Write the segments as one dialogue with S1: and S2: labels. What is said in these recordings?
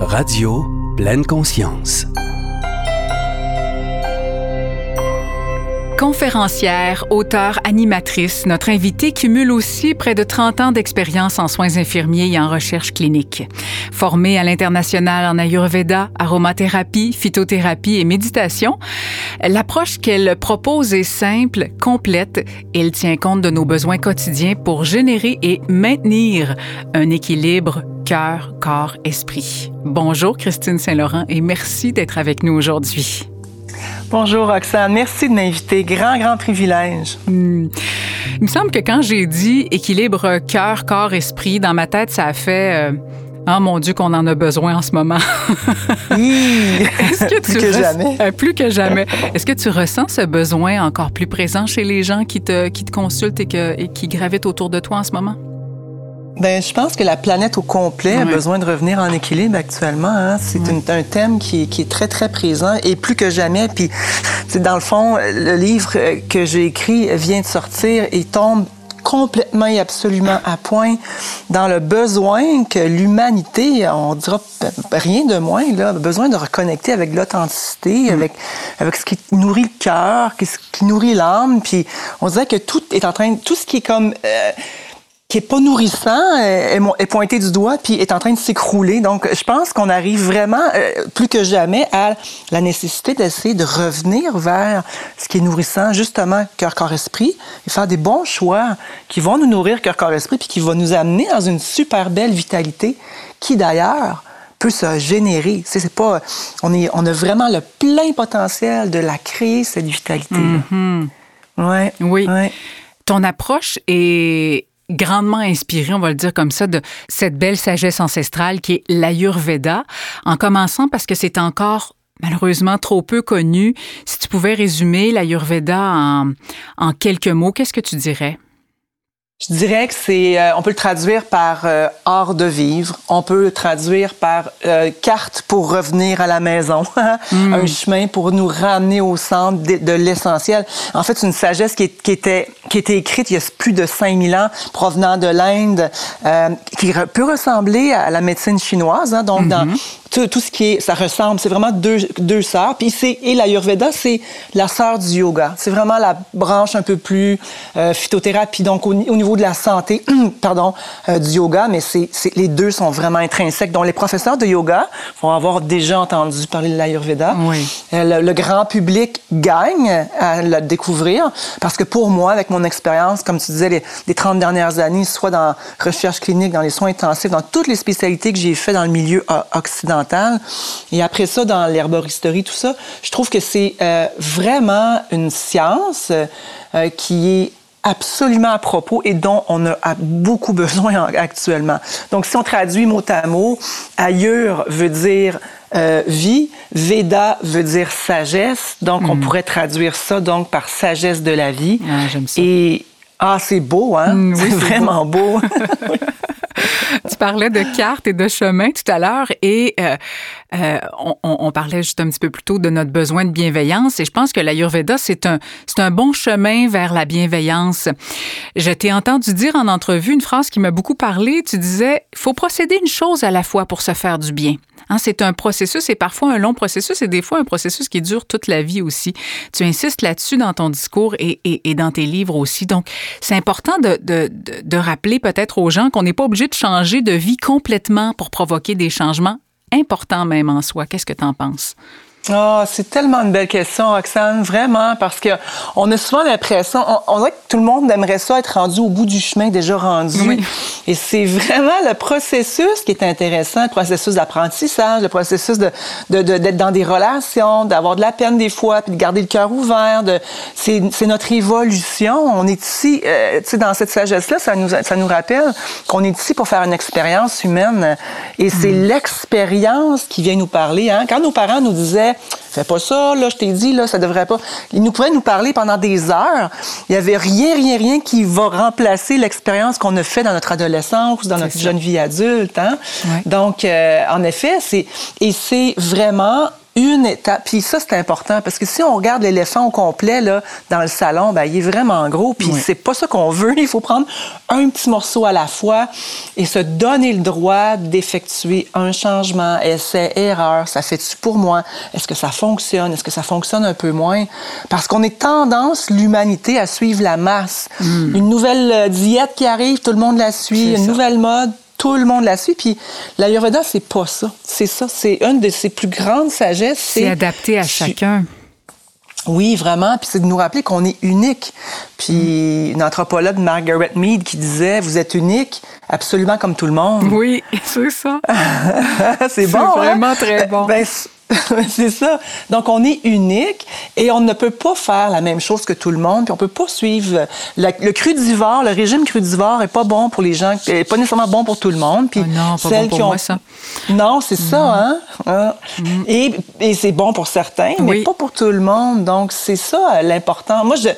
S1: Radio Pleine Conscience.
S2: Conférencière, auteure, animatrice, notre invitée cumule aussi près de 30 ans d'expérience en soins infirmiers et en recherche clinique. Formée à l'international en Ayurveda, aromathérapie, phytothérapie et méditation, l'approche qu'elle propose est simple, complète elle tient compte de nos besoins quotidiens pour générer et maintenir un équilibre cœur, corps, esprit. Bonjour Christine Saint-Laurent et merci d'être avec nous aujourd'hui.
S3: Bonjour Roxane, merci de m'inviter. Grand, grand privilège.
S2: Hmm. Il me semble que quand j'ai dit équilibre cœur, corps, esprit, dans ma tête, ça a fait... Oh mon Dieu, qu'on en a besoin en ce moment.
S3: que plus que jamais.
S2: Euh, plus que jamais. Est-ce que tu ressens ce besoin encore plus présent chez les gens qui te, qui te consultent et, que, et qui gravitent autour de toi en ce moment?
S3: Ben, je pense que la planète au complet a besoin de revenir en équilibre actuellement. Hein. C'est un thème qui, qui, est très, très présent et plus que jamais. Puis, c'est dans le fond, le livre que j'ai écrit vient de sortir et tombe complètement et absolument à point dans le besoin que l'humanité, on dira rien de moins, là, a besoin de reconnecter avec l'authenticité, avec, avec ce qui nourrit le cœur, ce qui nourrit l'âme. Puis on dirait que tout est en train, tout ce qui est comme... Euh, qui est pas nourrissant est, est, pointé du doigt puis est en train de s'écrouler. Donc, je pense qu'on arrive vraiment euh, plus que jamais à la nécessité d'essayer de revenir vers ce qui est nourrissant, justement cœur, corps, esprit, et faire des bons choix qui vont nous nourrir cœur, corps, esprit, puis qui vont nous amener dans une super belle vitalité qui d'ailleurs peut se générer. C'est pas, on est, on a vraiment le plein potentiel de la créer cette vitalité.
S2: Mm ouais, oui. Ouais. Ton approche est grandement inspiré, on va le dire comme ça, de cette belle sagesse ancestrale qui est l'Ayurveda, en commençant parce que c'est encore malheureusement trop peu connu. Si tu pouvais résumer l'Ayurveda en, en quelques mots, qu'est-ce que tu dirais?
S3: Je dirais que c'est, euh, on peut le traduire par euh, art de vivre, on peut le traduire par euh, carte pour revenir à la maison, mm. un chemin pour nous ramener au centre de, l'essentiel. En fait, c'est une sagesse qui, qui, était qui était écrite il y a plus de 5000 ans, provenant de l'Inde, qui peut ressembler à la médecine chinoise. Hein, donc, dans, mm-hmm tout, tout, ce qui est, ça ressemble. C'est vraiment deux, deux sœurs. Puis c'est, et l'Ayurveda, c'est la sœur du yoga. C'est vraiment la branche un peu plus euh, phytothérapie, donc au, niveau de la santé, pardon, euh, du yoga. Mais c'est, c'est, les deux sont vraiment intrinsèques. Donc les professeurs de yoga vont avoir déjà entendu parler de l'Ayurveda.
S2: Oui.
S3: Euh, le, grand public gagne à le découvrir parce que pour moi, avec mon expérience, comme tu disais, les, les 30 dernières années, soit dans recherche clinique, dans les soins intensifs, dans toutes les spécialités que j'ai fait dans le milieu occidental, et après ça, dans l'herboristerie, tout ça, je trouve que c'est euh, vraiment une science euh, qui est absolument à propos et dont on a beaucoup besoin actuellement. Donc, si on traduit mot à mot, ailleurs veut dire euh, vie, Veda veut dire sagesse, donc on hmm. pourrait traduire ça donc par sagesse de la vie.
S2: Ah, j'aime ça.
S3: Et ah, c'est beau, hein? Hmm, oui, c'est vraiment beau.
S2: tu parlais de cartes et de chemin tout à l'heure et euh, euh, on, parlait juste un petit peu plus tôt de notre besoin de bienveillance et je pense que l'Ayurveda, c'est un, un bon chemin vers la bienveillance. Je t'ai entendu dire en entrevue une phrase qui m'a beaucoup parlé. Tu disais, il faut procéder une chose à la fois pour se faire du bien. Hein, c'est un processus et parfois un long processus et des fois un processus qui dure toute la vie aussi. Tu insistes là-dessus dans ton discours et, dans tes livres aussi. Donc, c'est important de, de, de rappeler peut-être aux gens qu'on n'est pas obligé de changer de vie complètement pour provoquer des changements importants même en soi. Qu'est-ce que tu en penses?
S3: Oh, c'est tellement une belle question, Roxane, vraiment, parce que on a souvent l'impression, on, dirait que tout le monde aimerait ça être rendu au bout du chemin déjà rendu. Et c'est vraiment le processus qui est intéressant, le processus d'apprentissage, le processus de, d'être de, dans des relations, d'avoir de la peine des fois, puis de garder le cœur ouvert. De, c'est, c'est notre évolution. On est ici, euh, tu sais, dans cette sagesse-là, ça nous, ça nous rappelle qu'on est ici pour faire une expérience humaine. Et c'est mm. l'expérience qui vient nous parler. Hein? Quand nos parents nous disaient Fais pas ça, là, je t'ai dit, là, ça devrait pas. Ils nous pouvaient nous parler pendant des heures. Il y avait rien, rien, rien qui va remplacer l'expérience qu'on a fait dans notre adolescence ou dans notre jeune vie adulte. Hein? Donc, euh, en effet, c'est et c'est vraiment une étape. Puis ça, c'est important parce que si on regarde l'éléphant au complet là, dans le salon, ben, il est vraiment gros. Puis c'est pas ça qu'on veut. Il faut prendre un petit morceau à la fois et se donner le droit d'effectuer un changement, essai, erreur. Ça fait-tu pour moi? Est-ce que ça fonctionne? Est-ce que ça fonctionne un peu moins? Parce qu'on est tendance, l'humanité, à suivre la masse. Hmm. Une nouvelle euh, diète qui arrive, tout le monde la suit. Une nouvelle mode, tout le monde la suit. Puis l'Ayurveda, c'est pas ça. C'est ça. C'est une de ses plus grandes sagesses.
S2: C'est adapté à chacun.
S3: Oui, vraiment. Puis c'est de nous rappeler qu'on est unique. Puis une anthropologue, Margaret Mead, qui disait Vous êtes unique, absolument comme tout le monde.
S2: Oui, c'est ça.
S3: c'est bon.
S2: C'est hein? vraiment très bon.
S3: Ben, c'est ça. Donc, on est unique et on ne peut pas faire la même chose que tout le monde. Puis on peut pas suivre le crudivore, le régime crudivore est pas bon pour les gens, est pas nécessairement bon pour tout le monde.
S2: Puis oh non, pas bon pour moi, ça.
S3: Non, c'est ça, hein. hein? Mm. Et, et c'est bon pour certains, mais pas pour tout le monde. Donc, c'est ça l'important. Moi, je,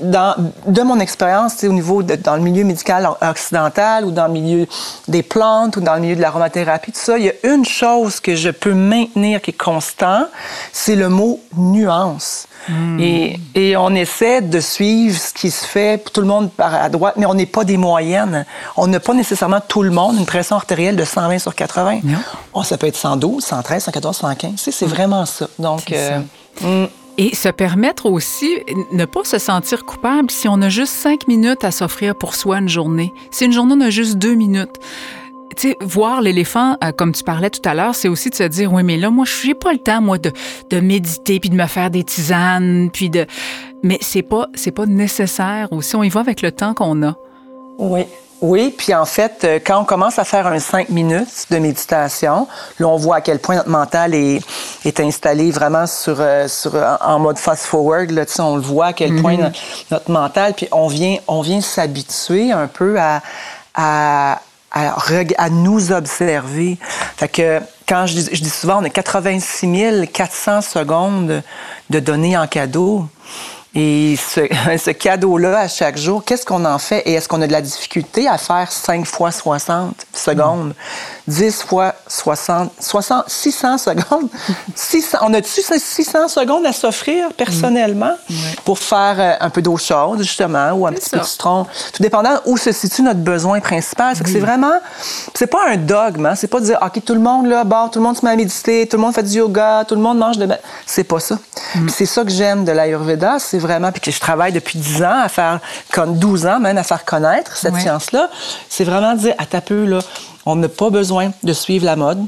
S3: dans, de mon expérience, au niveau de, dans le milieu médical occidental ou dans le milieu des plantes ou dans le milieu de l'aromathérapie, tout ça, il y a une chose que je peux maintenir qui est c'est le mot nuance. Hmm. Et, et, on essaie de suivre ce qui se fait, tout le monde par à droite, mais on n'est pas des moyennes. On n'a pas nécessairement tout le monde une pression artérielle de 120 sur 80. Oh, ça peut être 112, 113, 114, 115. C'est hmm. vraiment ça. Donc, euh,
S2: hmm. Et se permettre aussi, ne pas se sentir coupable si on a juste cinq minutes à s'offrir pour soi une journée. Si une journée, on a juste deux minutes tu sais, voir l'éléphant, euh, comme tu parlais tout à l'heure, c'est aussi de se dire, oui, mais là, moi, je n'ai pas le temps, moi, de, de méditer, puis de me faire des tisanes, puis de... Mais c'est pas, c'est pas nécessaire aussi. On y va avec le temps qu'on a.
S3: Oui. Oui, puis en fait, euh, quand on commence à faire un cinq minutes de méditation, là, on voit à quel point notre mental est, est installé vraiment sur, euh, sur, en mode fast-forward. Là, on le voit à quel point mm-hmm. notre, mental, puis on vient, on vient s'habituer un peu à, à, à, à, nous observer. Fait que quand je dis, je dis souvent, on a 86 400 secondes de données en cadeau. Et ce, ce cadeau-là, à chaque jour, qu'est-ce qu'on en fait? Et est-ce qu'on a de la difficulté à faire 5 fois 60 secondes? 10 fois 60, 60 600 secondes? 600, on a-tu 600 secondes à s'offrir personnellement mm. pour faire euh, un peu d'eau chaude, justement, ou un petit peu de citron? Tout dépendant où se situe notre besoin principal. C'est c'est vraiment, c'est pas un dogme, hein? c'est pas de dire, OK, tout le monde, là, bon, tout le monde se met à méditer, tout le monde fait du yoga, tout le monde mange de... C'est pas ça. Mm. C'est ça que j'aime de l'Ayurveda, c'est vraiment, puis que je travaille depuis 10 ans à faire, comme 12 ans même, à faire connaître cette science-là, c'est vraiment dire, à ta peu, là, on n'a pas besoin de suivre la mode.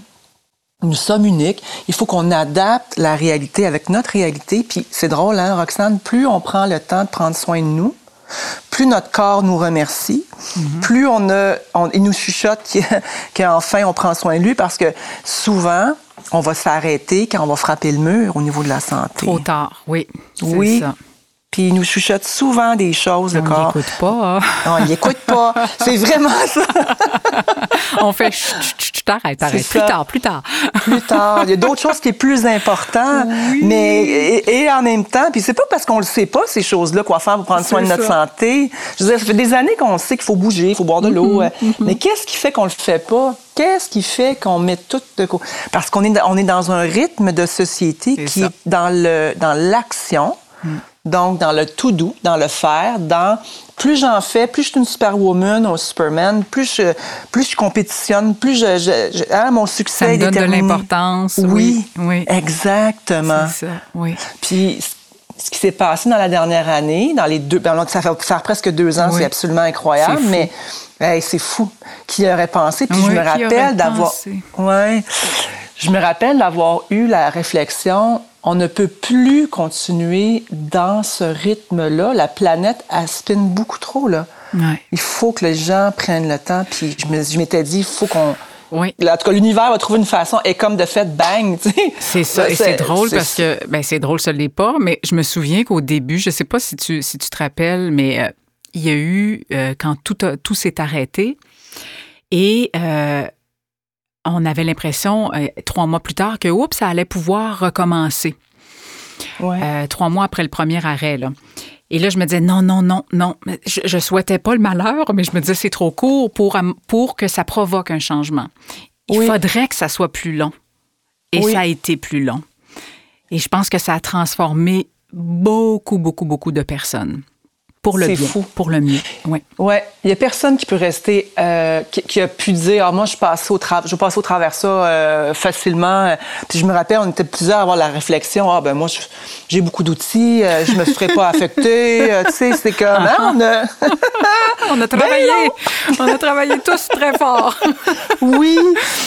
S3: Nous sommes uniques. Il faut qu'on adapte la réalité avec notre réalité. Puis c'est drôle, hein, Roxane, plus on prend le temps de prendre soin de nous, plus notre corps nous remercie, mm-hmm. plus on, a, il nous chuchote qu'enfin on prend soin de lui parce que souvent, on va s'arrêter quand on va frapper le mur au niveau de la santé.
S2: Trop tard, oui.
S3: Oui. Ça. Puis il nous chuchote souvent des choses, le
S2: corps. On n'écoute pas.
S3: Hein? On n'écoute pas. C'est vraiment ça.
S2: on fait chut, t'arrête, arrête. Plus tard, plus tard.
S3: plus tard. Il y a d'autres choses qui sont plus importantes. Mais, et, en même temps, puis c'est pas parce qu'on le sait pas, ces choses-là, quoi faire pour prendre soin de notre santé. Je veux dire, ça fait des années qu'on sait qu'il faut bouger, il faut boire de l'eau. Mm-hmm, mm-hmm. Mais qu'est-ce qui fait qu'on le fait pas? Qu'est-ce qui fait qu'on met tout de côté? Parce qu'on est, on est dans un rythme de société qui est dans l'action. Mm. Donc, dans le tout doux, dans le faire, dans plus j'en fais, plus je suis une superwoman ou superman, plus je, plus je compétitionne, plus je, je, hein, mon succès
S2: ça
S3: est
S2: donne de l'importance. Oui,
S3: oui, exactement.
S2: C'est ça, oui.
S3: Puis ce qui s'est passé dans la dernière année, dans les deux, ben, ça fait faire presque deux ans, c'est absolument incroyable, mais c'est fou. Qui aurait pensé Puis je me rappelle d'avoir, ouais, je me rappelle d'avoir eu la réflexion on ne peut plus continuer dans ce rythme-là. La planète, elle spinne beaucoup trop, là. Il faut que les gens prennent le temps. Puis je m'étais dit, il faut qu'on... Oui. En tout cas, l'univers va trouver une façon. Et comme de fait, bang, tu sais.
S2: C'est ça. Et c'est drôle parce que, ben c'est drôle, ça l'est pas, mais je me souviens qu'au début, je ne sais pas si tu, si tu te rappelles, mais euh, il y a eu, euh, quand tout, tout s'est arrêté, et euh, on avait l'impression, euh, trois mois plus tard, que oups, ça allait pouvoir recommencer. Euh, trois mois après le premier arrêt. Là. Et là, je me disais, non, non, non, non. Je, je souhaitais pas le malheur, mais je me disais, c'est trop court pour, pour que ça provoque un changement. Il faudrait que ça soit plus long. Et ça a été plus long. Et je pense que ça a transformé beaucoup, beaucoup, beaucoup de personnes. Pour le bien.
S3: fou.
S2: Pour le mieux. Oui.
S3: Ouais. Il y a personne qui peut rester, euh, qui, qui, a pu dire, ah, moi, je passe au travers, je passe au travers ça euh, facilement. Puis je me rappelle, on était plusieurs à avoir la réflexion, ah, ben moi, j'ai beaucoup d'outils, euh, je me ferai pas affecter. Euh, tu sais, c'est comme, hein, on a...
S2: on a travaillé. Ben on a travaillé tous très fort.
S3: oui,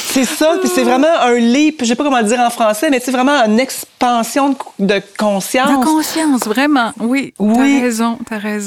S3: c'est ça. Puis c'est vraiment un leap, je sais pas comment le dire en français, mais c'est vraiment une expansion de, de conscience.
S2: De conscience, vraiment. Oui. Oui. T'as raison, t'as raison.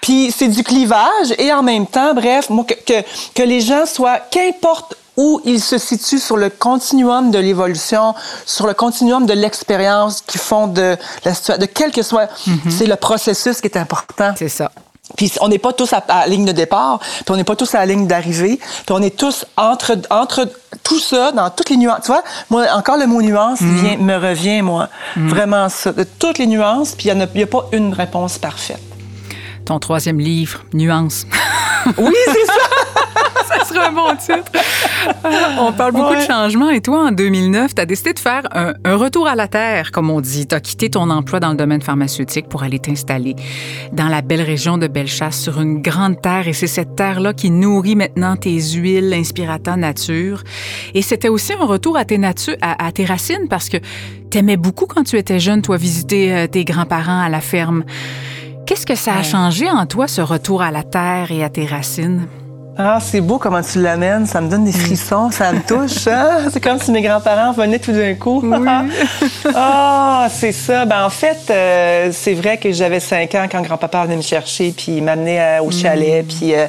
S3: Puis c'est du clivage et en même temps, bref, moi, que, que, que les gens soient, qu'importe où ils se situent sur le continuum de l'évolution, sur le continuum de l'expérience qu'ils font de la situation, de quel que soit, mm -hmm. c'est le processus qui est important.
S2: C'est ça.
S3: Puis on n'est pas tous à, la ligne de départ, puis on n'est pas tous à la ligne d'arrivée, puis on est tous entre, entre tout ça, dans toutes les nuances. Tu vois, moi, encore le mot nuance vient, me revient, moi. Mm. Vraiment ça. De toutes les nuances, puis il n'y a, a, pas une réponse parfaite.
S2: Ton troisième livre, Nuance.
S3: oui, c'est ça!
S2: ça serait un bon titre. On parle beaucoup ouais. de changement et toi, en 2009, tu as décidé de faire un, un, retour à la terre, comme on dit. Tu as quitté ton emploi dans le domaine pharmaceutique pour aller t'installer dans la belle région de Bellechasse, sur une grande terre. Et c'est cette terre-là qui nourrit maintenant tes huiles Inspirata Nature. Et c'était aussi un retour à tes, à, à tes racines parce que tu aimais beaucoup quand tu étais jeune, toi, visiter euh, tes grands-parents à la ferme. Qu'est-ce que ça a changé en toi, ce retour à la terre et à tes racines?
S3: Ah, c'est beau comment tu l'amènes. Ça me donne des frissons, ça me touche. Hein? C'est comme si mes grands-parents venaient tout d'un coup.
S2: Oui.
S3: ah, c'est ça. Ben, en fait, euh, c'est vrai que j'avais 5 ans quand grand-papa venait me chercher, puis m'amenait euh, au chalet, mm. puis euh,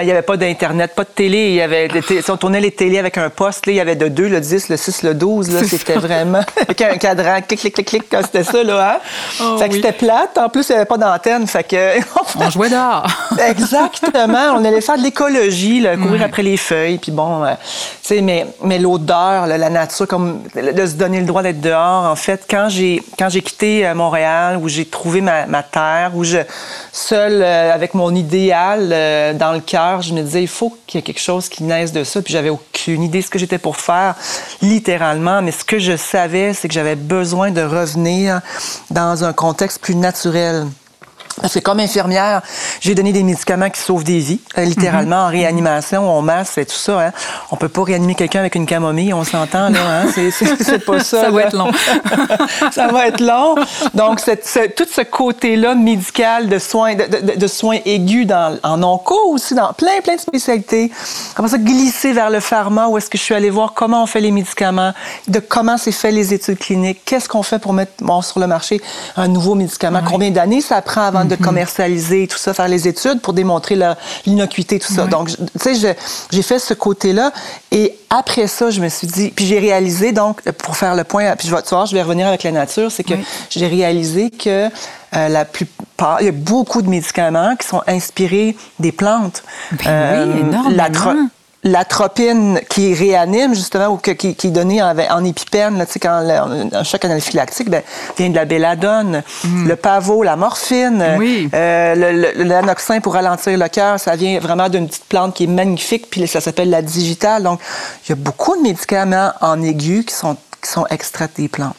S3: il n'y avait pas d'Internet, pas de télé. Il y avait, on tournait les télés avec un poste. Il y avait de 2, le 10, le 6, le 12. Là, c'était vraiment avec un cadran, clic, clic, clic, clic, c'était ça, là. Hein?
S2: Oh,
S3: fait que
S2: oui.
S3: c'était plate. En plus, il n'y avait pas d'antenne. Fait que...
S2: on jouait dehors.
S3: Exactement. On allait faire de l'école là, courir ouais. après les feuilles, puis bon, euh, tu sais, mais, mais l'odeur, la nature, comme de se donner le droit d'être dehors, en fait, quand j'ai quand j'ai quitté Montréal, où j'ai trouvé ma, ma, terre, où je, seule, euh, avec mon idéal euh, dans le cœur, je me disais, il faut qu'il y ait quelque chose qui naisse de ça, puis j'avais aucune idée de ce que j'étais pour faire, littéralement, mais ce que je savais, c'est que j'avais besoin de revenir dans un contexte plus naturel. Parce que comme infirmière, j'ai donné des médicaments qui sauvent des vies, euh, littéralement, mm -hmm. en réanimation, on masse et tout ça. Hein. On peut pas réanimer quelqu'un avec une camomille, on s'entend, là. Hein? C'est pas ça.
S2: ça va être long.
S3: ça va être long. Donc, tout ce côté-là médical de soins, de, de, de, soins aigus dans, en onco aussi, dans plein, plein de spécialités. Comment ça, glisser vers le pharma, où est-ce que je suis allée voir comment on fait les médicaments, de comment c'est fait les études cliniques, qu'est-ce qu'on fait pour mettre bon, sur le marché un nouveau médicament, oui. combien d'années ça prend avant de commercialiser tout ça, faire les études pour démontrer l'innocuité, tout ça. Oui. Donc, tu sais, j'ai fait ce côté-là. Et après ça, je me suis dit, puis j'ai réalisé, donc, pour faire le point, puis je vais, tu vois, je vais revenir avec la nature, c'est que oui. j'ai réalisé que euh, la plupart, il y a beaucoup de médicaments qui sont inspirés des plantes.
S2: Ben euh, oui, énormément
S3: l'atropine qui réanime justement ou que, qui, qui, est donnée en, en épipène là, quand le, un choc anaphylactique ben, vient de la belladone mm. le pavot la morphine
S2: oui.
S3: euh, l'anoxin pour ralentir le cœur ça vient vraiment d'une petite plante qui est magnifique puis ça s'appelle la digitale donc il y a beaucoup de médicaments en aigu qui sont qui sont extraits des plantes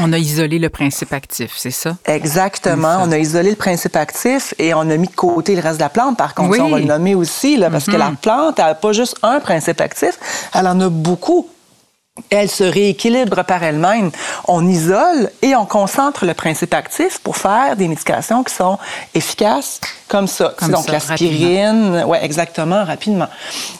S2: on a isolé le principe actif, c'est ça?
S3: Exactement. Ça. On a isolé le principe actif et on a mis de côté le reste de la plante. Par contre, oui. on va le nommer aussi, là, parce mm -hmm. que la plante, elle n'a pas juste un principe actif, elle en a beaucoup elle se rééquilibre par elle-même. On isole et on concentre le principe actif pour faire des médications qui sont efficaces comme ça.
S2: Comme
S3: Donc l'aspirine, ouais, exactement, rapidement.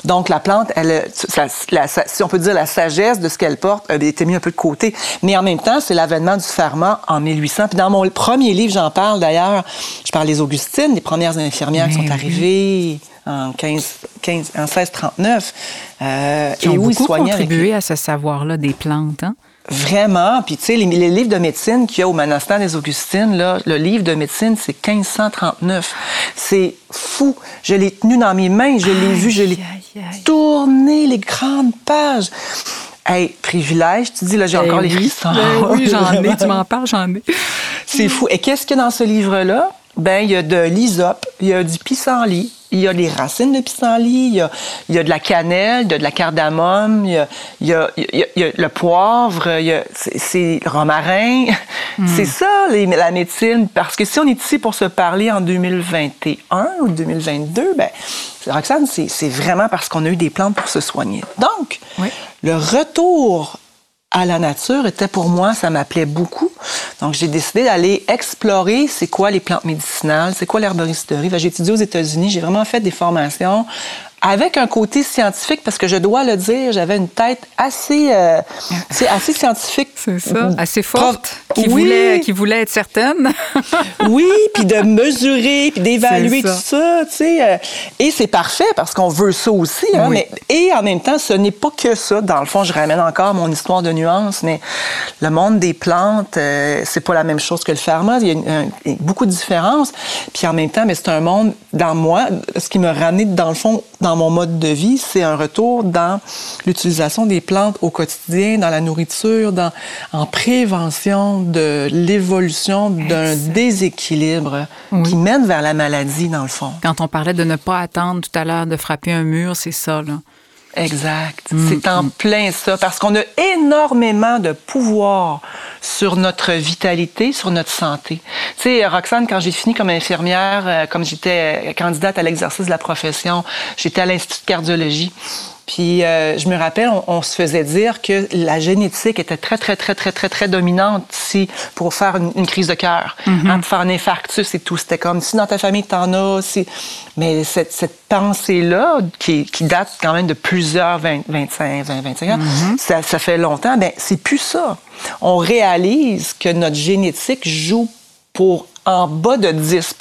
S3: Donc la plante, elle, ça, la, si on peut dire la sagesse de ce qu'elle porte, elle a été mise un peu de côté. Mais en même temps, c'est l'avènement du pharma en 1800. Puis dans mon premier livre, j'en parle d'ailleurs. Je parle des Augustines, les premières infirmières
S2: Mais
S3: qui sont
S2: oui.
S3: En 15, 15 en 1639.
S2: Euh, qui ont et où beaucoup ils contribué avec... à ce savoir-là des plantes. Hein?
S3: Vraiment. Puis, tu sais, les, les, livres de médecine qu'il y a au monastère des Augustines, là, le livre de médecine, c'est 1539. C'est fou. Je l'ai tenu dans mes mains, je l'ai vu, je l'ai tourné les grandes pages. Hey, privilège, tu dis, là, j'ai
S2: ben
S3: encore
S2: oui,
S3: les frissons.
S2: Ben oui, j'en ai, tu m'en parles, j'en ai.
S3: C'est fou. Et qu'est-ce qu'il y a dans ce livre-là? Ben il y a de l'hysope, il y a du pissenlit, il y a les racines de pissenlit, il y a, il y a de la cannelle, de, de la cardamome, il y a, il y a, il y a le poivre, c'est le romarin. C'est ça, les, la médecine. Parce que si on est ici pour se parler en 2021 ou 2022, ben, Roxane, c'est vraiment parce qu'on a eu des plantes pour se soigner. Donc, le retour à la nature était pour moi, ça m'appelait beaucoup. Donc, j'ai décidé d'aller explorer c'est quoi les plantes médicinales, c'est quoi l'herboristerie. J'ai étudié aux États-Unis, j'ai vraiment fait des formations avec un côté scientifique, parce que je dois le dire, j'avais une tête assez, euh, assez scientifique.
S2: C'est ça, assez forte, qui, voulait, qui voulait être certaine.
S3: oui, puis de mesurer, puis d'évaluer tout ça, tu sais. Euh, et c'est parfait, parce qu'on veut ça aussi. Hein, mais, et en même temps, ce n'est pas que ça. Dans le fond, je ramène encore mon histoire de nuances, mais le monde des plantes, euh, c'est pas la même chose que le pharma. Il y a, beaucoup de différences. Puis en même temps, mais c'est un monde, dans moi, ce qui me ramené, dans le fond, dans mon mode de vie, c'est un retour dans l'utilisation des plantes au quotidien, dans la nourriture, dans, en prévention de l'évolution d'un déséquilibre qui mène vers la maladie, dans le fond.
S2: Quand on parlait de ne pas attendre tout à l'heure de frapper un mur, c'est ça, là.
S3: Exact. Mm, c'est en mm. plein ça, parce qu'on a énormément de pouvoir sur notre vitalité, sur notre santé. Tu sais, Roxane, quand j'ai fini comme infirmière, euh, comme j'étais candidate à l'exercice de la profession, j'étais à l'Institut de cardiologie. Puis euh, je me rappelle, on, se faisait dire que la génétique était très, très, très, très, très, très dominante si, pour faire une, crise de cœur, hein, pour faire un infarctus et tout. C'était comme si dans ta famille, t'en as. Si... Mais cette, cette pensée-là, qui, qui, date quand même de plusieurs 20, 25, 20, 25 ans, mm-hmm. ça, ça, fait longtemps, ben c'est plus ça. On réalise que notre génétique joue pour en bas de 10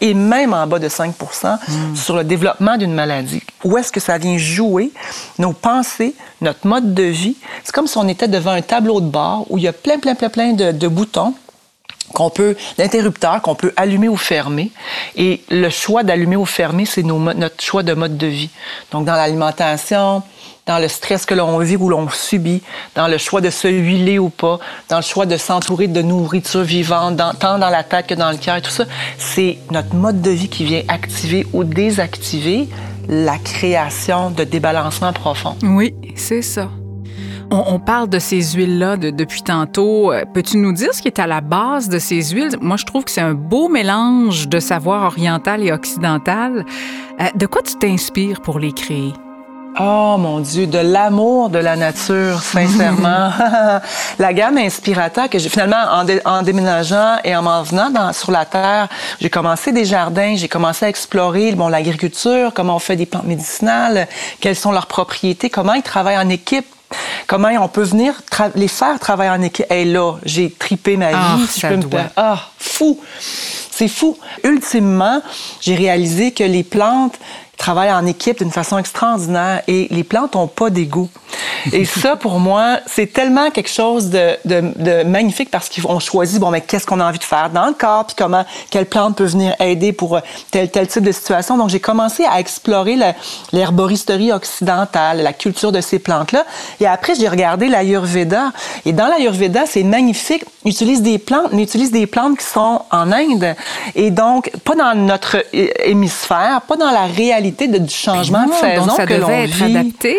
S3: et même en bas de 5 hmm. sur le développement d'une maladie. Où est-ce que ça vient jouer nos pensées, notre mode de vie? C'est comme si on était devant un tableau de bord où il y a plein, plein, plein, plein de, boutons qu'on peut, d'interrupteurs qu'on peut allumer ou fermer. Et le choix d'allumer ou fermer, c'est notre choix de mode de vie. Donc, dans l'alimentation, dans le stress que l'on vit ou l'on subit, dans le choix de se huiler ou pas, dans le choix de s'entourer de nourriture vivante, tant dans la tête que dans le cœur, tout ça, c'est notre mode de vie qui vient activer ou désactiver la création de débalancement profond.
S2: Oui, c'est ça. On, parle de ces huiles-là depuis tantôt. Euh, peux-tu nous dire ce qui est à la base de ces huiles? Moi, je trouve que c'est un beau mélange de savoir oriental et occidental. Euh, de quoi tu t'inspires pour les créer?
S3: Oh mon Dieu, de l'amour de la nature, sincèrement. la gamme inspirateur que j'ai finalement en, déménageant et en m'en venant sur la terre, j'ai commencé des jardins, j'ai commencé à explorer bon l'agriculture, comment on fait des plantes médicinales, quelles sont leurs propriétés, comment ils travaillent en équipe, comment on peut venir les faire travailler en équipe. Et là, j'ai tripé ma ah, vie, si je peux me Ah, fou. C'est fou. Ultimement, j'ai réalisé que les plantes travaillent en équipe d'une façon extraordinaire et les plantes n'ont pas d'ego. Et ça, pour moi, c'est tellement quelque chose de, de, de magnifique parce qu'on choisit, bon, mais qu'est-ce qu'on a envie de faire dans le corps, puis comment, quelle plante peut venir aider pour euh, tel, tel type de situation. Donc, j'ai commencé à explorer l'herboristerie occidentale, la culture de ces plantes-là. Et après, j'ai regardé l'Ayurveda. Et dans l'Ayurveda, c'est magnifique. Ils utilisent des plantes, mais ils utilisent des plantes qui sont en Inde. Et donc, pas dans notre hémisphère, pas dans la réalité du changement de saison
S2: ça
S3: que l'on
S2: vit. être adapté.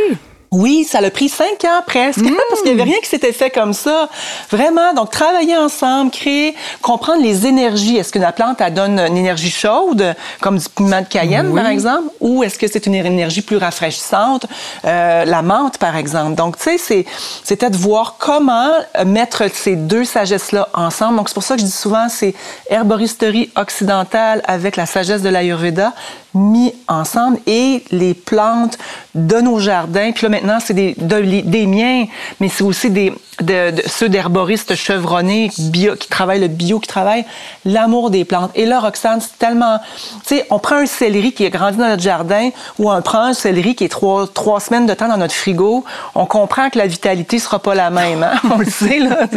S3: Oui, ça l'a pris cinq ans presque, mmh. parce qu'il n'y avait rien qui s'était fait comme ça. Vraiment, donc travailler ensemble, créer, comprendre les énergies. Est-ce que la plante, elle donne une énergie chaude, comme du piment de Cayenne, par exemple, ou est-ce que c'est une énergie plus rafraîchissante, euh, la menthe, par exemple. Donc, tu sais, c'était de voir comment mettre ces deux sagesses-là ensemble. Donc, c'est pour ça que je dis souvent, c'est herboristerie occidentale avec la sagesse de l'Ayurveda mis ensemble et les plantes de nos jardins. Puis là, maintenant, c'est des, des miens, mais c'est aussi des, de, ceux d'herboristes chevronnés bio, qui travaillent le bio, qui travaillent l'amour des plantes. Et là, Roxane, c'est tellement... Tu sais, on prend un céleri qui est grandi dans notre jardin ou on prend un céleri qui est trois, trois semaines de temps dans notre frigo. On comprend que la vitalité sera pas la même. Hein? on le sait, là.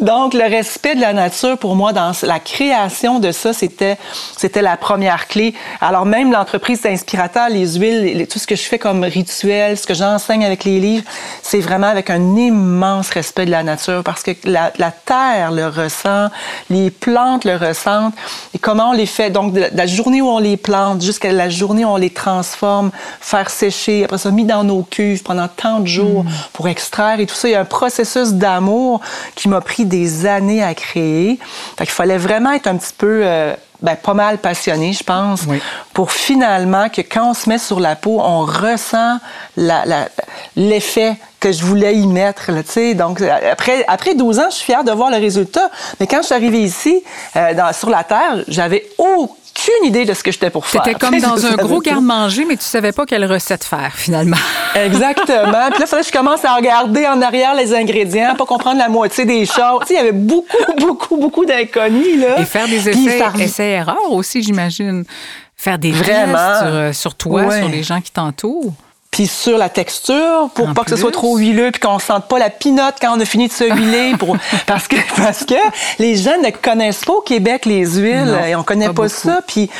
S3: Donc, le respect de la nature, pour moi, dans la création de ça, c'était, la première clé. Alors même l'entreprise d'inspirateur, les huiles, tout ce que je fais comme rituel, ce que j'enseigne avec les livres, c'est vraiment avec un immense respect de la nature parce que la, terre le ressent, les plantes le ressentent et comment on les fait. Donc de la journée où on les plante jusqu'à la journée où on les transforme, faire sécher, après ça mis dans nos cuves pendant tant de jours mm. pour extraire et tout ça. Il y a un processus d'amour qui m'a pris des années à créer. Fait qu'il fallait vraiment être un petit peu euh, ben, pas mal passionné, je pense, pour finalement que quand on se met sur la peau, on ressent l'effet que je voulais y mettre. Là, donc, après, après 12 ans, je suis fière de voir le résultat. Mais quand je suis arrivée ici, euh, dans, sur la Terre, j'avais aucun aucune idée de ce que j'étais pour faire?
S2: C'était comme dans un gros garde-manger, mais tu savais pas quelle recette faire, finalement.
S3: Exactement. Puis là, fallait que je commence à regarder en arrière les ingrédients, pas comprendre la moitié des choses. Tu sais, il y avait beaucoup, beaucoup, beaucoup d'inconnus, là.
S2: Et faire des essais, essais erreurs aussi, j'imagine. Faire des Vraiment? sur, euh, sur toi, sur les gens qui t'entourent
S3: puis sur la texture pour pas que ce soit trop huileux puis qu'on sente pas la pinotte quand on a fini de se huiler pour parce que parce que les gens ne connaissent pas au Québec les huiles et on connaît pas, pas ça puis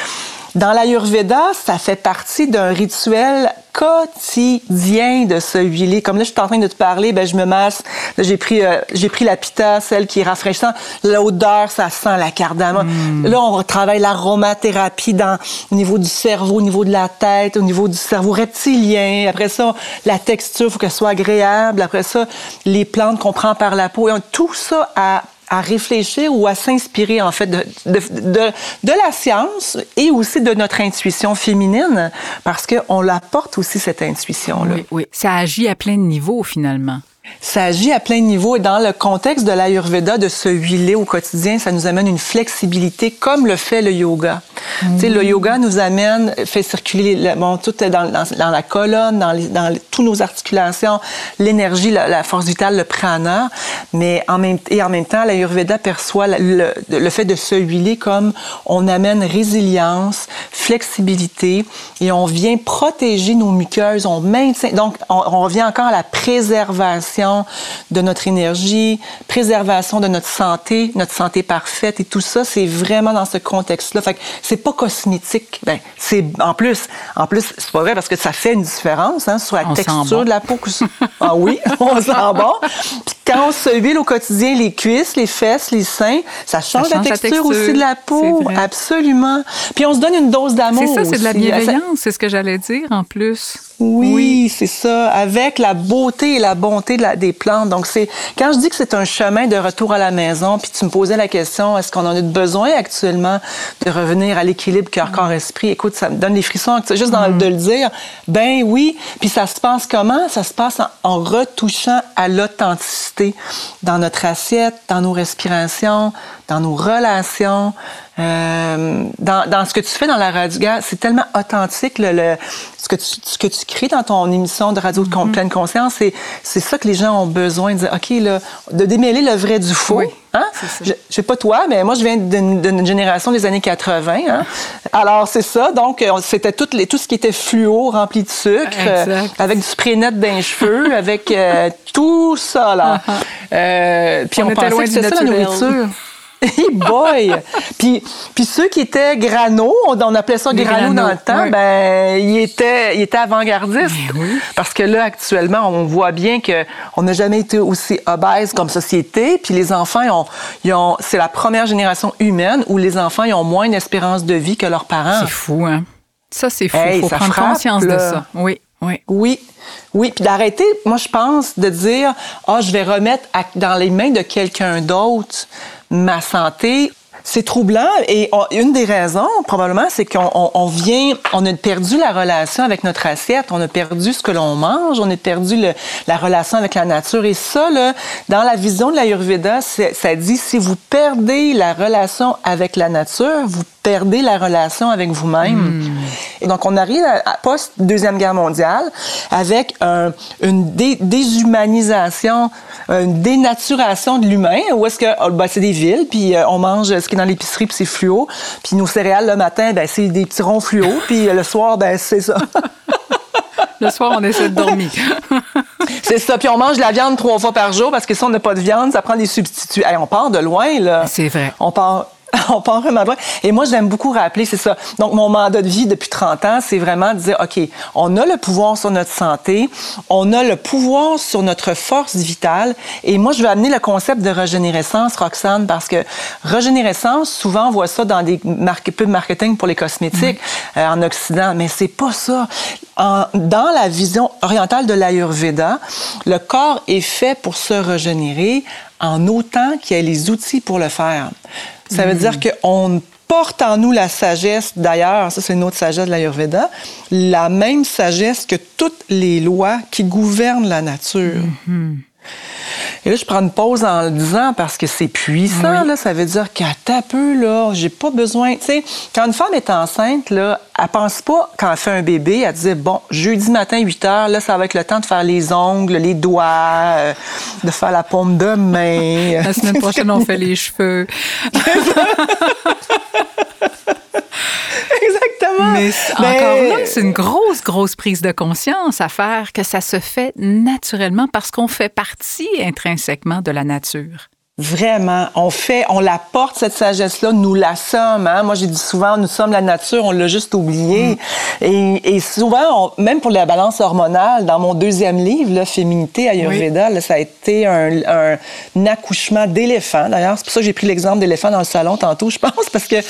S3: dans l'Ayurveda, ça fait partie d'un rituel quotidien de se huiler. Comme là, je suis en train de te parler, ben je me masse. j'ai pris, euh, j'ai pris la pita, celle qui est rafraîchissante. L'odeur, ça sent la cardamome. Hmm. Là, on travaille l'aromathérapie dans au niveau du cerveau, au niveau de la tête, au niveau du cerveau reptilien. Après ça, la texture, faut qu'elle soit agréable. Après ça, les plantes qu'on prend par la peau. Et tout ça à à réfléchir ou à s'inspirer en fait de, de, la science et aussi de notre intuition féminine parce qu'on l'apporte aussi cette intuition-là.
S2: Oui, oui, ça agit à plein de niveaux finalement.
S3: Ça agit à plein niveau et dans le contexte de l'Ayurveda, de se huiler au quotidien, ça nous amène une flexibilité comme le fait le yoga. Tu sais, le mm. yoga nous amène, fait circuler bon, tout dans, dans, la colonne, dans, les, dans toutes nos articulations, l'énergie, la, force vitale, le prana. Mais en même, et en même temps, l'Ayurveda perçoit le, le, fait de se huiler comme on amène résilience, flexibilité et on vient protéger nos muqueuses, on maintient. Donc, on, on revient encore à la préservation de notre énergie, préservation de notre santé, notre santé parfaite et tout ça, c'est vraiment dans ce contexte-là. Fait que c'est pas cosmétique. Ben, c'est en plus, en plus, c'est pas vrai parce que ça fait une différence hein, sur la texture de la peau. ah oui, on sent bon. Puis quand on se huile au quotidien les cuisses, les fesses, les seins, ça change, la, texture aussi de la peau, absolument. Puis on se donne une dose d'amour.
S2: C'est ça, c'est de la bienveillance, c'est ce que j'allais dire en plus.
S3: Oui, c'est ça, avec la beauté et la bonté de la, des plantes. Donc c'est quand je dis que c'est un chemin de retour à la maison, puis tu me posais la question, est-ce qu'on en a besoin actuellement de revenir à l'équilibre cœur corps esprit? Écoute, ça me donne des frissons juste dans, mm. de le dire. Ben oui, puis ça se passe comment? Ça se passe en retouchant à l'authenticité dans notre assiette, dans nos respirations, dans nos relations, euh, dans, dans, ce que tu fais dans la radio, c'est tellement authentique le, ce que tu ce que tu crées dans ton émission de radio de mm-hmm. pleine conscience, c'est ça que les gens ont besoin de dire. Ok là, de démêler le vrai du faux. Oui, hein? Je, je sais pas toi, mais moi je viens d'une génération des années 80. Hein? Alors c'est ça. Donc euh, c'était tout les tout ce qui était fluo, rempli de sucre, euh, avec du spray net dans les cheveux, avec euh, tout ça là. Uh-huh. puis on, on pensait que c'était ça la nourriture. Hey boy! puis, puis ceux qui étaient grano, on, appelait ça grano dans le temps, ben, ils étaient, ils étaient avant-gardistes. Ben Parce que là, actuellement, on voit bien qu'on n'a jamais été aussi obèse comme société. Puis les enfants, ils ont, ils ont, c'est la première génération humaine où les enfants ils ont moins d'espérance de vie que leurs parents.
S2: C'est fou, hein? Ça, c'est fou. Il faut prendre conscience de ça. Oui. Oui.
S3: Oui. Puis d'arrêter, moi je pense, de dire, ah, je vais remettre dans les mains de quelqu'un d'autre ma santé c'est troublant et une des raisons, probablement, c'est qu'on vient, on a perdu la relation avec notre assiette, on a perdu ce que l'on mange, on a perdu la relation avec la nature. Et ça, là, dans la vision de l'Ayurveda, ça dit si vous perdez la relation avec la nature, vous perdez la relation avec vous-même. Hmm. Et donc, on arrive à, post-deuxième guerre mondiale avec une déshumanisation, une dénaturation de l'humain, où est-ce que, oh, ben, c'est des villes, puis euh, on mange ce qui est dans l'épicerie, puis c'est fluo. Puis nos céréales, le matin, ben, c'est des petits ronds fluo, puis le soir, ben, c'est ça.
S2: le soir, on essaie de dormir.
S3: c'est ça. Puis on mange de la viande trois fois par jour parce que si on n'a pas de viande, ça prend des substituts. on part de loin, là.
S2: C'est vrai.
S3: On part on part vraiment loin. Et moi, j'aime beaucoup rappeler, c'est ça. Donc, mon mandat de vie depuis 30 ans, c'est vraiment de dire, OK, on a le pouvoir sur notre santé, on a le pouvoir sur notre force vitale. Et moi, je veux amener le concept de régénérescence, Roxane, parce que régénérescence, souvent, on voit ça dans des pubs marketing pour les cosmétiques euh, en Occident, mais c'est pas ça. dans la vision orientale de l'Ayurveda, le corps est fait pour se régénérer en autant qu'il y ait les outils pour le faire. Ça veut dire hmm. qu'on porte en nous la sagesse, d'ailleurs, ça c'est une autre sagesse de l'Ayurveda, la même sagesse que toutes les lois qui gouvernent la nature. Hmm. Et là, je prends une pause en le disant parce que c'est puissant, là. Ça veut dire qu'à peu, là, j'ai pas besoin. Tu sais, quand une femme est enceinte, là, elle pense pas, quand elle fait un bébé, elle dit bon, jeudi matin, 8 heures, là, ça va être le temps de faire les ongles, les doigts, euh, de faire la paume de main.
S2: La semaine prochaine, on fait les cheveux.
S3: Exactement.
S2: Mais encore là, c'est une grosse, grosse prise de conscience à faire que ça se fait naturellement parce qu'on fait partie intrinsèquement de la nature.
S3: Vraiment, on fait, on la porte cette sagesse-là, nous la sommes. Hein? Moi, j'ai dit souvent, nous sommes la nature, on l'a juste oublié. Mm. Et, et, souvent, même pour la balance hormonale, dans mon deuxième livre, là, Féminité Ayurveda, là, ça a été un, un, accouchement d'éléphant. D'ailleurs, c'est pour ça que j'ai pris l'exemple d'éléphant dans le salon tantôt, je pense, parce que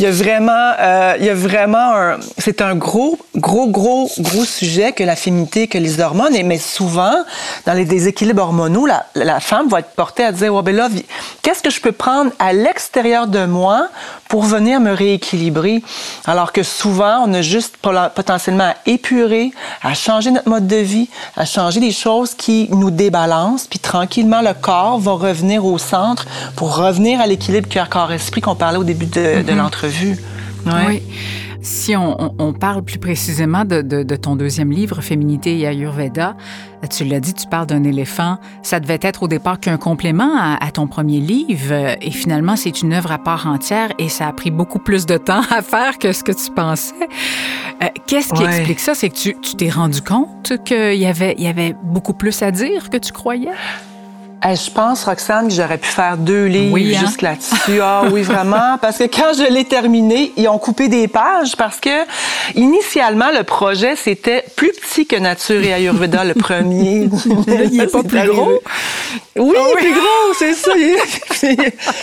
S3: il y a vraiment, euh, il y a vraiment, un, c'est un gros, gros, gros, gros sujet que la féminité, que les hormones. Et mais souvent, dans les déséquilibres hormonaux, la, la femme va être portée à dire, oh, ben là, Qu'est-ce que je peux prendre à l'extérieur de moi pour venir me rééquilibrer? Alors que souvent, on a juste potentiellement à épurer, à changer notre mode de vie, à changer des choses qui nous débalancent, puis tranquillement, le corps va revenir au centre pour revenir à l'équilibre cœur-corps-esprit qu'on parlait au début de, mm-hmm. l'entrevue.
S2: Oui. Si on, parle plus précisément de, ton deuxième livre, Féminité et Ayurveda, tu l'as dit, tu parles d'un éléphant. Ça devait être au départ qu'un complément à, ton premier livre, et finalement, c'est une œuvre à part entière, et ça a pris beaucoup plus de temps à faire que ce que tu pensais. Euh, qu'est-ce qui explique ça? C'est que tu t'es rendu compte qu'il y avait, y avait beaucoup plus à dire que tu croyais?
S3: Je pense, Roxane, que j'aurais pu faire deux livres hein? juste là-dessus. Ah oui, vraiment. Parce que quand je l'ai terminé, ils ont coupé des pages parce que, initialement, le projet, c'était plus petit que Nature et Ayurveda, le premier.
S2: il est pas plus gros?
S3: Oui, il est plus gros, c'est ça.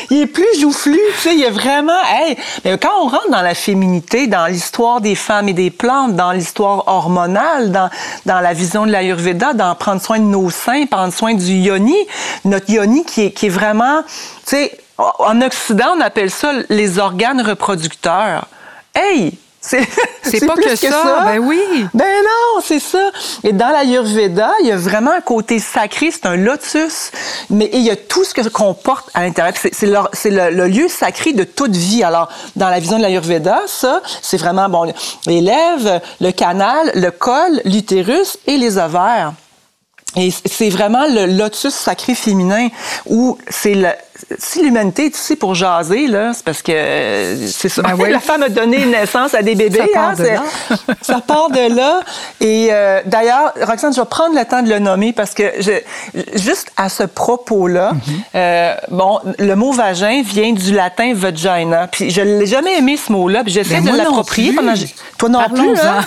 S3: Il est, plus joufflu. Tu sais, il est vraiment... Hey, mais quand on rentre dans la féminité, dans l'histoire des femmes et des plantes, dans l'histoire hormonale, dans, dans la vision de l'Ayurveda, dans prendre soin de nos seins, prendre soin du yoni, notre yoni qui est, qui est vraiment, tu sais, en Occident, on appelle ça les organes reproducteurs. Hey,
S2: c'est pas plus que, ça. Ben oui.
S3: Ben non, c'est ça. Et dans l'Ayurveda, il y a vraiment un côté sacré, c'est un lotus, mais il y a tout ce que qu'on porte à l'intérieur. C'est le, le, lieu sacré de toute vie. Alors, dans la vision de l'Ayurveda, ça, c'est vraiment, bon, les lèvres, le canal, le col, l'utérus et les ovaires. Et c'est vraiment le lotus sacré féminin où c'est le, si l'humanité est ici pour jaser, là, c'est parce que c'est ça. Ben La femme a donné naissance à des bébés. Ça part hein, de là. ça part de là. Et euh, d'ailleurs, Roxane, je vais prendre le temps de le nommer parce que je, juste à ce propos-là, mhm. euh, bon, le mot vagin vient du latin vagina. Puis je l'ai jamais aimé ce mot-là. Puis j'essaie ben, de l'approprier pendant. Toi non plus, hein?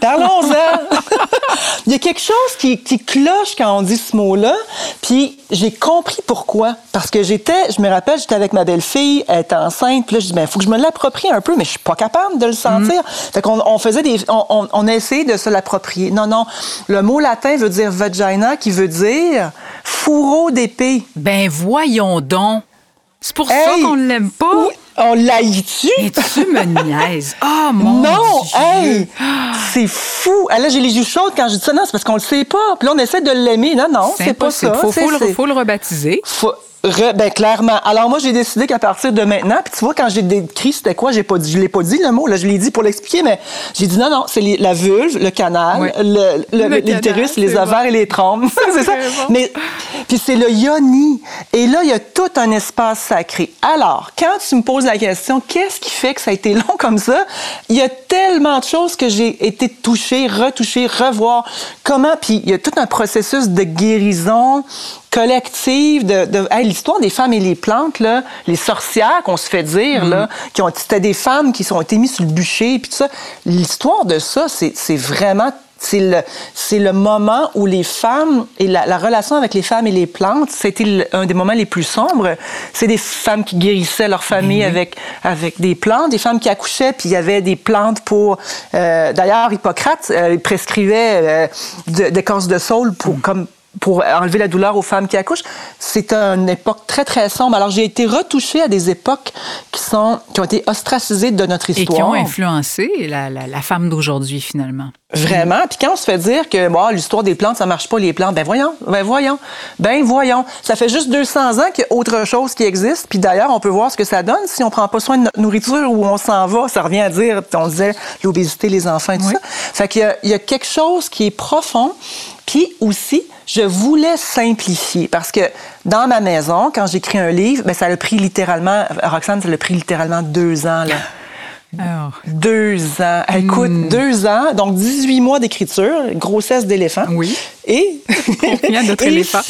S3: Parlons-en. Il y a quelque chose qui, qui cloche quand on dit ce mot-là. Puis j'ai compris pourquoi. Parce que j'étais, je me rappelle, j'étais avec ma belle-fille, elle était enceinte, puis là, je dis, ben, faut que je me l'approprie un peu, mais je suis pas capable de le sentir. Mm. Fait qu'on on faisait des, on, on, a essayé de se l'approprier. Non, non. Le mot latin veut dire vagina, qui veut dire fourreau d'épée.
S2: Ben, voyons donc. C'est pour ça qu'on ne l'aime pas.
S3: On l'haït-tu?
S2: Et tu me niaises. Oh mon
S3: Non, hey, c'est fou. Ah, là, j'ai les yeux chaudes quand je dis ça. Non, c'est parce qu'on le sait pas. Puis là, on essaie de l'aimer. Non, non, c'est pas ça.
S2: Faut, faut, le, faut le rebaptiser.
S3: Faut, ben, clairement. Alors, moi, j'ai décidé qu'à partir de maintenant, puis tu vois, quand j'ai décrit c'était quoi, j'ai pas dit, je l'ai pas dit le mot, là, je l'ai dit pour l'expliquer, mais j'ai dit non, non, c'est la vulve, le canal, le, l'utérus, les ovaires et les trompes. c'est ça. Mais Puis c'est le yoni. Et là, il y a tout un espace sacré. Alors, quand tu me poses la question, qu'est-ce qui fait que ça a été long comme ça? Il y a tellement de choses que j'ai été touchée, retouchée, revoir. Comment? Puis il y a tout un processus de guérison collective de, de l'histoire des femmes et les plantes là, les sorcières qu'on se fait dire là, mm. qui ont c'était des femmes qui sont été mises sur le bûcher puis tout ça. L'histoire de ça, c'est vraiment c'est le, c'est le moment où les femmes et la, relation avec les femmes et les plantes, c'était un des moments les plus sombres. C'est des femmes qui guérissaient leur famille mhm. avec, avec des plantes, des femmes qui accouchaient, puis il y avait des plantes pour... Euh, d'ailleurs, Hippocrate euh, prescrivait euh, des corses de saule pour, mhm. comme pour enlever la douleur aux femmes qui accouchent. C'est une époque très, très sombre. Alors, j'ai été retouchée à des époques qui, sont, qui ont été ostracisées de notre histoire.
S2: Et qui ont influencé la, la, femme d'aujourd'hui, finalement.
S3: Vraiment. Puis quand on se fait dire que bon, l'histoire des plantes, ça marche pas, les plantes, ben voyons, ben voyons, ben voyons. Ça fait juste 200 ans qu'il y a autre chose qui existe. Puis d'ailleurs, on peut voir ce que ça donne si on prend pas soin de notre nourriture où on s'en va. Ça revient à dire, on disait l'obésité, les enfants tout ça. Fait qu'il y, il y a quelque chose qui est profond. Puis aussi, je voulais simplifier parce que dans ma maison, quand j'écris un livre, ben ça a pris littéralement, Roxane, ça a pris littéralement deux ans. Là. Alors. Deux ans. Écoute, hmm. deux ans, donc 18 mois d'écriture, grossesse d'éléphant.
S2: Oui.
S3: Et.
S2: On revient à notre éléphant.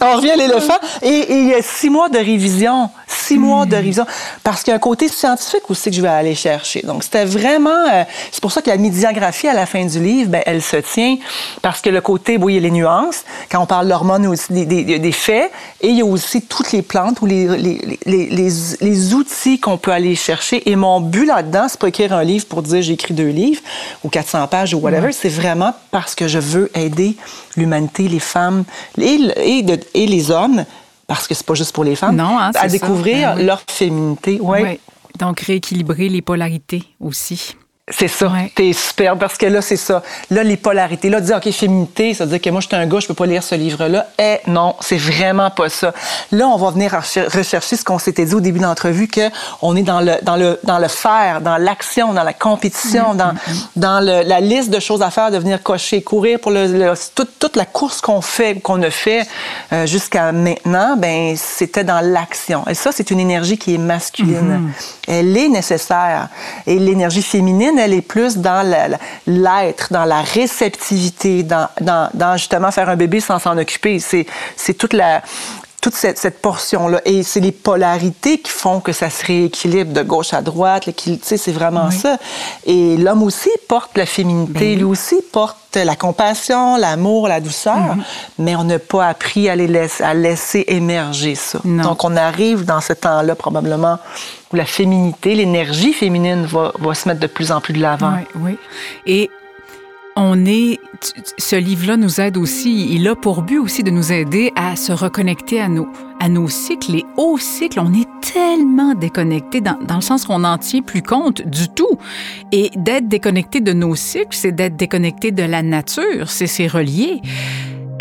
S3: on revient à l'éléphant. Et, il y a six mois de révision. Six mois de hmm. révision. Parce qu'il y a un côté scientifique aussi que je vais aller chercher. Donc, c'était vraiment. Euh, c'est pour ça que la médiographie à la fin du livre, ben, elle se tient. Parce que le côté, oui, il y a les nuances. Quand on parle d'hormones, aussi des, des, des, faits. Et il y a aussi toutes les plantes ou les, les, les, les outils qu'on peut aller chercher. Et mon but là dedans c'est pas écrire un livre pour dire j'ai écrit deux livres ou 400 pages ou whatever. C'est vraiment parce que je veux aider l'humanité, les femmes et, et, les hommes, parce que c'est pas juste pour les femmes,
S2: hein,
S3: à découvrir ben leur féminité. Ouais.
S2: Donc rééquilibrer les polarités aussi.
S3: C'est ça. T'es super parce que là, c'est ça. Là, les polarités. Là, dire, OK, féminité, ça veut dire que moi, je suis un gars, je peux pas lire ce livre-là. Eh, non, c'est vraiment pas ça. Là, on va venir rechercher ce qu'on s'était dit au début de l'entrevue, que on est dans le, dans le, dans le faire, dans l'action, dans la compétition, dans, dans le, la liste de choses à faire, de venir cocher, courir pour le, toute, toute la course qu'on fait, qu'on a fait euh, jusqu'à maintenant, ben, c'était dans l'action. Et ça, c'est une énergie qui est masculine. Mm-hmm. Elle est nécessaire. Et l'énergie féminine, elle est plus dans l'être, dans la réceptivité, dans, justement faire un bébé sans s'en occuper. C'est toute la toute cette, cette portion-là. Et c'est les polarités qui font que ça se rééquilibre de gauche à droite. C'est vraiment ça. Et l'homme aussi porte la féminité. Ben lui aussi porte la compassion, l'amour, la douceur. Mm-hmm. Mais on n'a pas appris à, les laisser, à laisser émerger ça. Donc, on arrive dans ce temps-là, probablement, où la féminité, l'énergie féminine va, va, se mettre de plus en plus de l'avant.
S2: Oui, oui. Et on est, ce livre-là nous aide aussi, il a pour but aussi de nous aider à se reconnecter à nos, à nos cycles et aux cycles. On est tellement déconnecté dans, dans le sens qu'on n'en tient plus compte du tout. Et d'être déconnecté de nos cycles, c'est d'être déconnecté de la nature, c'est relié.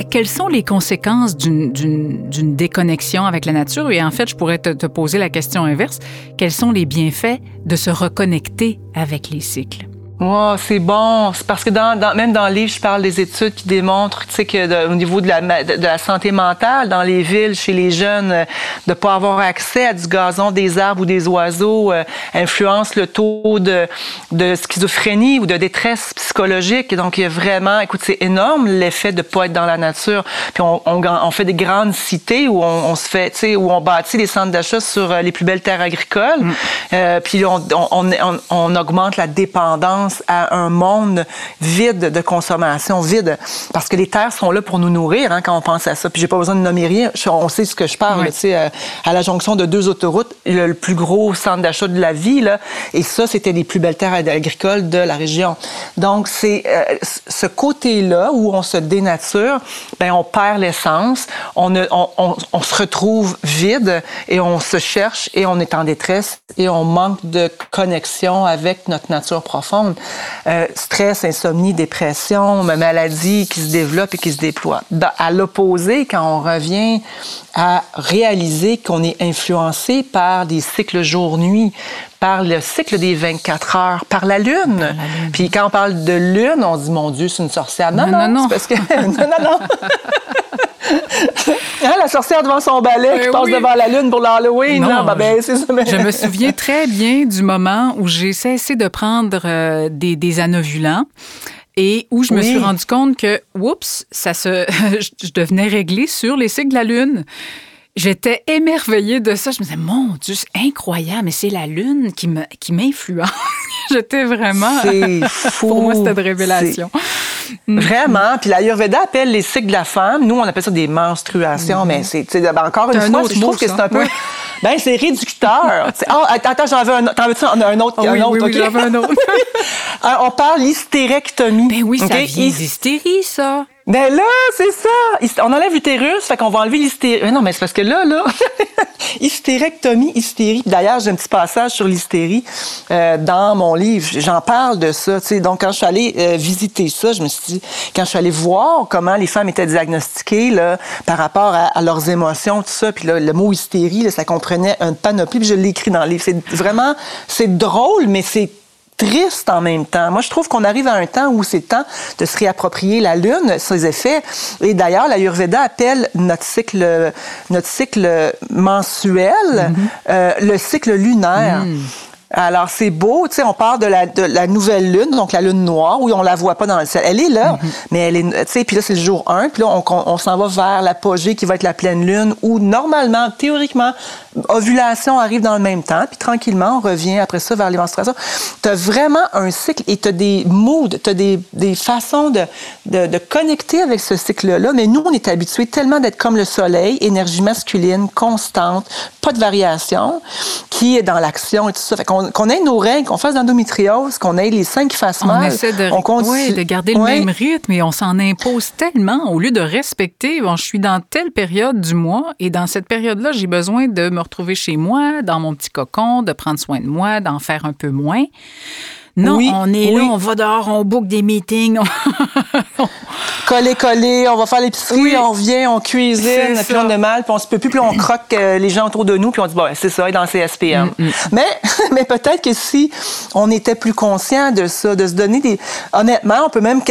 S2: Quelles sont les conséquences d'une déconnexion avec la nature? Et en fait, je pourrais te, te poser la question inverse. Quels sont les bienfaits de se reconnecter avec les cycles?
S3: Oh, c'est bon. C'est parce que dans, dans, même dans le livre, je parle des études qui démontrent que au niveau de la, de, la santé mentale, dans les villes, chez les jeunes, euh, de pas avoir accès à du gazon, des arbres ou des oiseaux euh, influence le taux de, de schizophrénie ou de détresse psychologique. Donc, il y a vraiment, écoute, c'est énorme l'effet de pas être dans la nature. Puis on, on, on fait des grandes cités où on, on se fait, tu sais, où on bâtit des centres d'achat sur euh, les plus belles terres agricoles. Mm. Euh, puis on, on, on augmente la dépendance à un monde vide de consommation, vide, parce que les terres sont là pour nous nourrir hein, quand on pense à ça. Puis j'ai pas besoin de nommer rien, on sait ce que je parle. Tu sais, euh, à la jonction de deux autoroutes, le, plus gros centre d'achat de la ville, et ça, c'était les plus belles terres agricoles de la région. Donc c'est euh, ce côté-là où on se dénature, ben on perd l'essence, on, on, on se retrouve vide et on se cherche et on est en détresse et on manque de connexion avec notre nature profonde. Euh, stress, insomnie, dépression, maladie qui se développe et qui se déploie. À l'opposé, quand on revient à réaliser qu'on est influencé par des cycles jour-nuit, par le cycle des 24 heures, par la lune. Puis quand on parle de lune, on dit, mon Dieu, c'est une sorcière. Non, non, non. non. parce que... non, non, non. la sorcière devant son balai qui passe devant la lune pour l'Halloween. Non, ben, ben, c'est ça.
S2: Je me souviens très bien du moment où j'ai cessé de prendre euh, des, des anovulants et où je me suis rendu compte que, oups, ça se, je devenais réglée sur les cycles de la Lune. J'étais émerveillée de ça. Je me disais, mon Dieu, c'est incroyable, mais c'est la Lune qui m'influence. J'étais vraiment.
S3: C'est fou.
S2: Pour moi, c'était de révélation.
S3: Mm. Vraiment. Puis l'Ayurveda appelle les cycles de la femme. Nous, on appelle ça des menstruations, mm. mais c'est encore une fois, je trouve que c'est un peu. Ben, c'est réducteur. oh, attends, j'en veux un autre. T'en veux-tu un autre?
S2: Ah, oui,
S3: un autre,
S2: oui, j'en veux un autre.
S3: on parle d'hystérectomie.
S2: Ben oui, ça vient d'hystérie, ça.
S3: Ben là, c'est ça. On enlève l'utérus, fait qu'on va enlever l'hystérie. Non, mais c'est parce que là, là, hystérectomie, hystérie. D'ailleurs, j'ai un petit passage sur l'hystérie euh, dans mon livre. J'en parle de ça. sais. Donc, quand je suis allée euh, visiter ça, je me suis dit, quand je suis allée voir comment les femmes étaient diagnostiquées là, par rapport à, leurs émotions, tout ça, puis là, le mot hystérie, là, ça comprenait un panoplie, puis je l'ai écrit dans le livre. C'est vraiment, c'est drôle, mais c'est triste en même temps. Moi, je trouve qu'on arrive à un temps où c'est temps de se réapproprier la Lune, ses effets. Et d'ailleurs, la Yurveda appelle notre cycle, notre cycle mensuel mm-hmm. euh, le cycle lunaire. Mm. Alors, c'est beau, tu sais, on parle de la, de la nouvelle lune, donc la lune noire, où on la voit pas dans le ciel. Elle est là, mm-hmm. mais elle est, tu sais, puis là, c'est le jour 1, puis là, on, on, s'en va vers l'apogée qui va être la pleine lune, où normalement, théoriquement, ovulation arrive dans le même temps, puis tranquillement, on revient après ça vers les menstruations. Tu as vraiment un cycle et tu as des moods, tu as des, des façons de, de, de, connecter avec ce cycle-là, mais nous, on est habitués tellement d'être comme le soleil, énergie masculine, constante, pas de variation, qui est dans l'action et tout ça. Fait qu'on ait nos règles, qu'on fasse l'endométriose, qu'on ait les seins qui fassent mal.
S2: On essaie de, de garder le même rythme et on s'en impose tellement au lieu de respecter. Bon, je suis dans telle période du mois et dans cette période-là, j'ai besoin de me retrouver chez moi, dans mon petit cocon, de prendre soin de moi, d'en faire un peu moins. Non, on est là, on va dehors, on book des meetings.
S3: coller, coller, on va faire l'épicerie, on vient, on cuisine, puis on a mal, puis on se peut plus, puis on croque euh, les gens autour de nous, puis on dit, bon, c'est ça, dans le CSPM. Mm, mm. Mais, mais peut-être que si on était plus conscient de ça, de se donner des... Honnêtement, on peut même...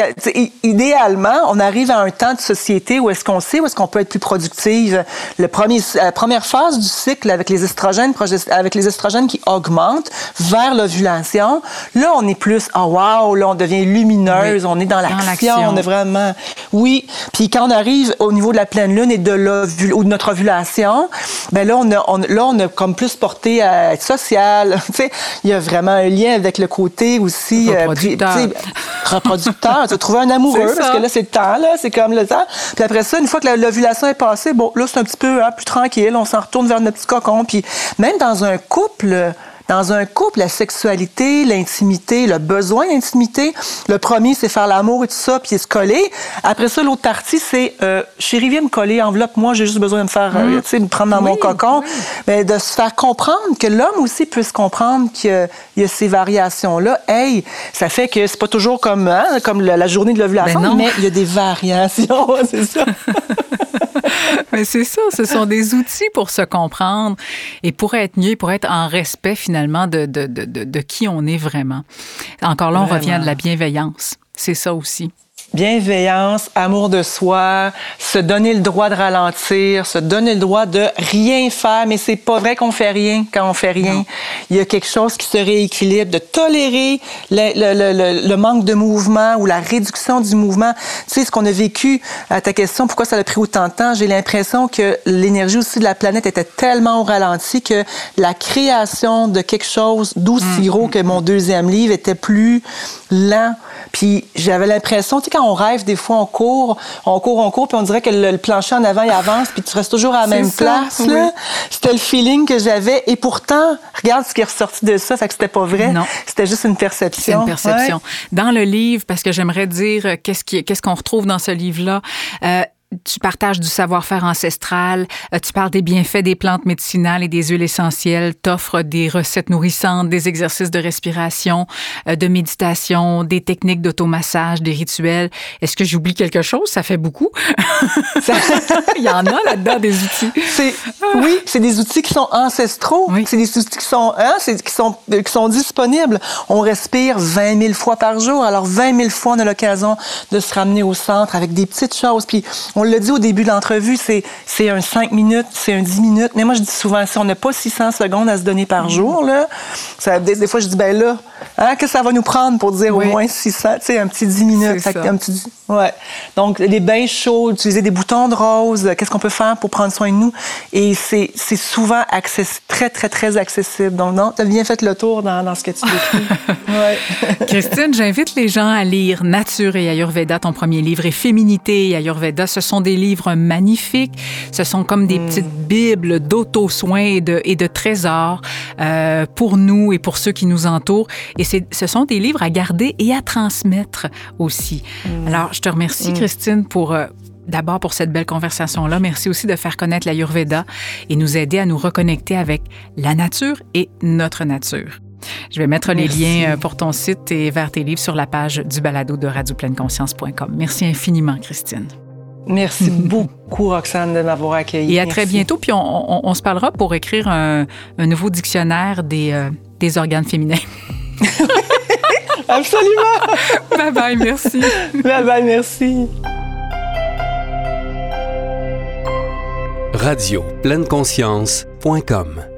S3: Idéalement, on arrive à un temps de société où est-ce qu'on sait, où est-ce qu'on peut être plus productive. Le premier, la première phase du cycle avec les estrogènes, avec les estrogènes qui augmentent vers l'ovulation, là, on est plus, oh wow, là, on devient lumineuse, on est dans l'action, on est vraiment. Oui. Puis quand on arrive au niveau de la pleine lune et de, ou de notre ovulation, ben là, on a, on, là, on a comme plus porté à être social. tu sais, il y a vraiment un lien avec le côté aussi.
S2: Euh, reproducteur.
S3: Euh, reproducteur. tu trouver un amoureux, parce que là, c'est le temps, là, c'est comme le temps. Puis après ça, une fois que l'ovulation est passée, bon, là, c'est un petit peu hein, plus tranquille, on s'en retourne vers notre petit cocon. Puis même dans un couple, dans un couple, la sexualité, l'intimité, le besoin d'intimité, le premier, c'est faire l'amour et tout ça, puis se coller. Après ça, l'autre partie, c'est euh, chérie, viens me coller, enveloppe-moi, j'ai juste besoin de me faire, euh, mm. tu sais, me prendre dans mon cocon. Mais de se faire comprendre que l'homme aussi puisse comprendre qu'il y a ces variations-là. Hey, ça fait que c'est pas toujours comme, hein, comme la, journée de l'ovulation, ben mais il y a des variations, c'est ça.
S2: Mais c'est ça, ce sont des outils pour se comprendre et pour être mieux, pour être en respect finalement de, de, de, de qui on est vraiment. Encore là, on revient à de la bienveillance. C'est ça aussi
S3: bienveillance, amour de soi, se donner le droit de ralentir, se donner le droit de rien faire, mais c'est pas vrai qu'on fait rien quand on fait rien. Il y a quelque chose qui se rééquilibre, de tolérer le, le, le, le, manque de mouvement ou la réduction du mouvement. Tu sais, ce qu'on a vécu à ta question, pourquoi ça a pris autant de temps, j'ai l'impression que l'énergie aussi de la planète était tellement au ralenti que la création de quelque chose d'aussi mm. gros que mon deuxième livre était plus lent. Puis j'avais l'impression, tu sais, quand on rêve, des fois, on court, on court, on court, puis on dirait que le, plancher en avant, il avance, puis tu restes toujours à la même place. C'était le feeling que j'avais. Et pourtant, regarde ce qui est ressorti de ça, fait que c'était pas vrai. Non. C'était juste une perception.
S2: C'est une perception. Dans le livre, parce que j'aimerais dire euh, qu'est-ce qu'on ce qu'on retrouve dans ce livre-là, euh, tu partages du savoir-faire ancestral, euh, tu parles des bienfaits des plantes médicinales et des huiles essentielles, t'offres des recettes nourrissantes, des exercices de respiration, euh, de méditation, des techniques d'automassage, des rituels. Est-ce que j'oublie quelque chose? Ça fait beaucoup. Il y en a là-dedans des outils.
S3: oui, c'est des outils qui sont ancestraux. C'est des outils qui sont, hein, qui, sont, qui sont disponibles. On respire 20 000 fois par jour. Alors 20 000 fois, on a l'occasion de se ramener au centre avec des petites choses. Puis on l'a dit au début de l'entrevue, c'est, un 5 minutes, c'est un 10 minutes. Mais moi, je dis souvent, si on n'a pas 600 secondes à se donner par jour, là, ça, des, fois, je dis, ben là, hein, que ça va nous prendre pour dire au moins 600, tu sais, un petit 10 minutes.
S2: Ça.
S3: Un petit, ouais. Donc, les bains chauds, utiliser des boutons de rose, qu'est-ce qu'on peut faire pour prendre soin de nous? Et c'est, souvent accessible, très, très, très accessible. Donc, non, tu as bien fait le tour dans, dans ce que tu décris. ouais.
S2: Christine, j'invite les gens à lire Nature et Ayurveda, ton premier livre, et Féminité et Ayurveda. Ce sont des livres magnifiques. Ce sont comme des petites bibles d'auto-soins et de, et de trésors euh, pour nous et pour ceux qui nous entourent. Et c'est, ce sont des livres à garder et à transmettre aussi. Alors, je te remercie, Christine, pour... euh, D'abord pour cette belle conversation-là. Merci aussi de faire connaître l'Ayurveda et nous aider à nous reconnecter avec la nature et notre nature. Je vais mettre
S3: Merci.
S2: les liens euh, pour ton site et vers tes livres sur la page du balado de radiopleineConscience.com. Merci infiniment, Christine.
S3: Merci beaucoup, Roxane, de m'avoir accueilli.
S2: Et à très bientôt. Puis on, on- on se parlera pour écrire un, un nouveau dictionnaire des, euh, des organes féminins.
S3: Absolument.
S2: bye bye, merci.
S3: bye bye, merci.
S1: Radio pleine conscience.com